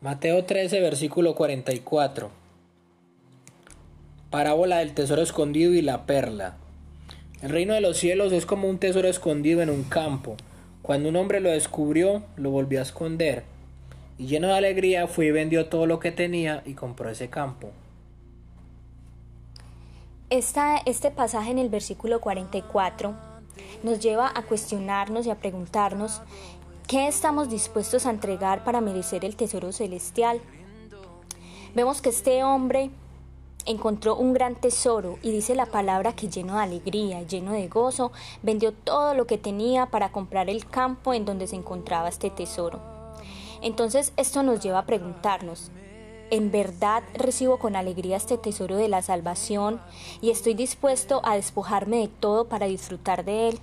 Mateo 13, versículo 44. Parábola del tesoro escondido y la perla. El reino de los cielos es como un tesoro escondido en un campo. Cuando un hombre lo descubrió, lo volvió a esconder. Y lleno de alegría fue y vendió todo lo que tenía y compró ese campo. este pasaje en el versículo 44 nos lleva a cuestionarnos y a preguntarnos ¿Qué estamos dispuestos a entregar para merecer el tesoro celestial? Vemos que este hombre encontró un gran tesoro y dice la palabra que lleno de alegría, lleno de gozo, vendió todo lo que tenía para comprar el campo en donde se encontraba este tesoro. Entonces esto nos lleva a preguntarnos, ¿en verdad recibo con alegría este tesoro de la salvación y estoy dispuesto a despojarme de todo para disfrutar de él?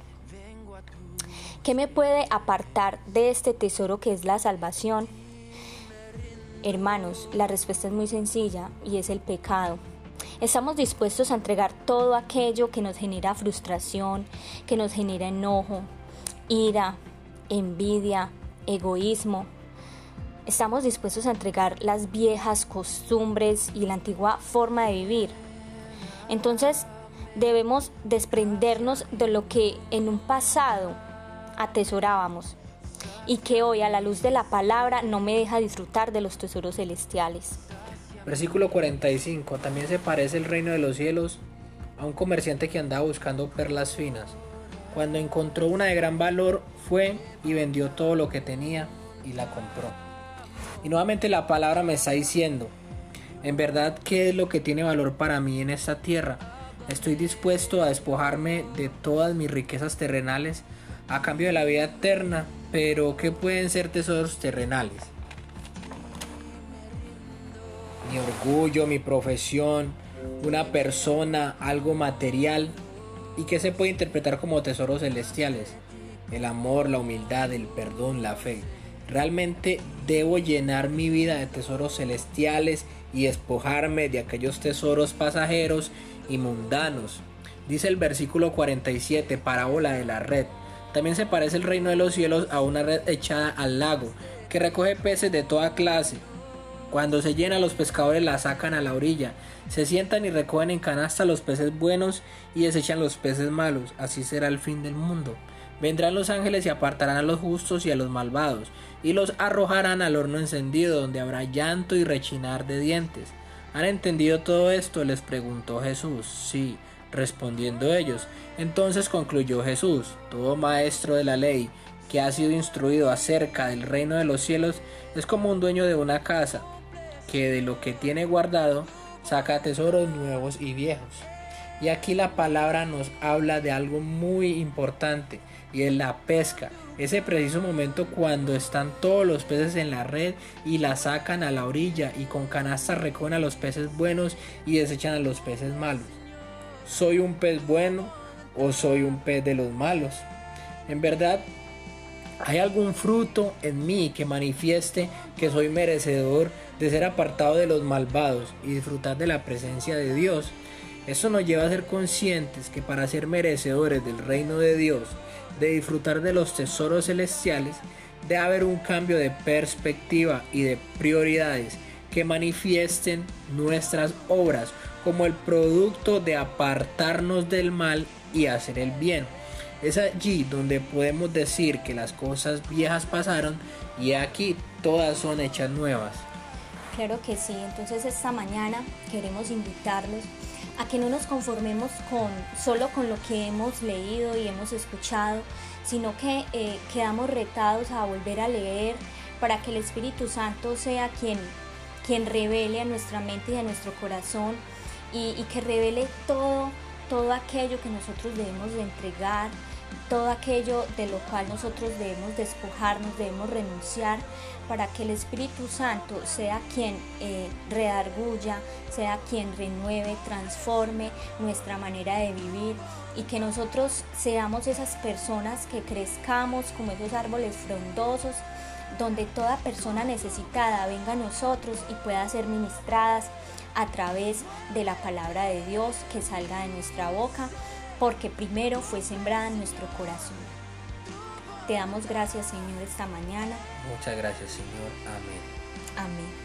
¿Qué me puede apartar de este tesoro que es la salvación? Hermanos, la respuesta es muy sencilla y es el pecado. Estamos dispuestos a entregar todo aquello que nos genera frustración, que nos genera enojo, ira, envidia, egoísmo. Estamos dispuestos a entregar las viejas costumbres y la antigua forma de vivir. Entonces, debemos desprendernos de lo que en un pasado atesorábamos y que hoy a la luz de la palabra no me deja disfrutar de los tesoros celestiales. Versículo 45. También se parece el reino de los cielos a un comerciante que andaba buscando perlas finas. Cuando encontró una de gran valor, fue y vendió todo lo que tenía y la compró. Y nuevamente la palabra me está diciendo, en verdad, ¿qué es lo que tiene valor para mí en esta tierra? Estoy dispuesto a despojarme de todas mis riquezas terrenales a cambio de la vida eterna, pero ¿qué pueden ser tesoros terrenales? Mi orgullo, mi profesión, una persona, algo material, y qué se puede interpretar como tesoros celestiales. El amor, la humildad, el perdón, la fe. Realmente debo llenar mi vida de tesoros celestiales y despojarme de aquellos tesoros pasajeros y mundanos. Dice el versículo 47, parábola de la red. También se parece el reino de los cielos a una red echada al lago, que recoge peces de toda clase. Cuando se llena los pescadores la sacan a la orilla, se sientan y recogen en canasta los peces buenos y desechan los peces malos, así será el fin del mundo. Vendrán los ángeles y apartarán a los justos y a los malvados, y los arrojarán al horno encendido, donde habrá llanto y rechinar de dientes. ¿Han entendido todo esto? les preguntó Jesús. Sí, respondiendo ellos. Entonces concluyó Jesús, todo maestro de la ley, que ha sido instruido acerca del reino de los cielos, es como un dueño de una casa, que de lo que tiene guardado saca tesoros nuevos y viejos. Y aquí la palabra nos habla de algo muy importante y es la pesca. Ese preciso momento cuando están todos los peces en la red y la sacan a la orilla y con canasta recogen a los peces buenos y desechan a los peces malos. ¿Soy un pez bueno o soy un pez de los malos? En verdad, ¿hay algún fruto en mí que manifieste que soy merecedor de ser apartado de los malvados y disfrutar de la presencia de Dios? Eso nos lleva a ser conscientes que para ser merecedores del reino de Dios, de disfrutar de los tesoros celestiales, debe haber un cambio de perspectiva y de prioridades que manifiesten nuestras obras como el producto de apartarnos del mal y hacer el bien. Es allí donde podemos decir que las cosas viejas pasaron y aquí todas son hechas nuevas. Claro que sí, entonces esta mañana queremos invitarlos a que no nos conformemos con solo con lo que hemos leído y hemos escuchado, sino que eh, quedamos retados a volver a leer para que el Espíritu Santo sea quien, quien revele a nuestra mente y a nuestro corazón y, que revele todo, todo aquello que nosotros debemos de entregar, todo aquello de lo cual nosotros debemos despojarnos, debemos renunciar, para que el Espíritu Santo sea quien eh, redarguya, sea quien renueve, transforme nuestra manera de vivir y que nosotros seamos esas personas que crezcamos como esos árboles frondosos, donde toda persona necesitada venga a nosotros y pueda ser ministradas a través de la palabra de Dios que salga de nuestra boca, porque primero fue sembrada en nuestro corazón. Te damos gracias Señor esta mañana. Muchas gracias Señor. Amén. Amén.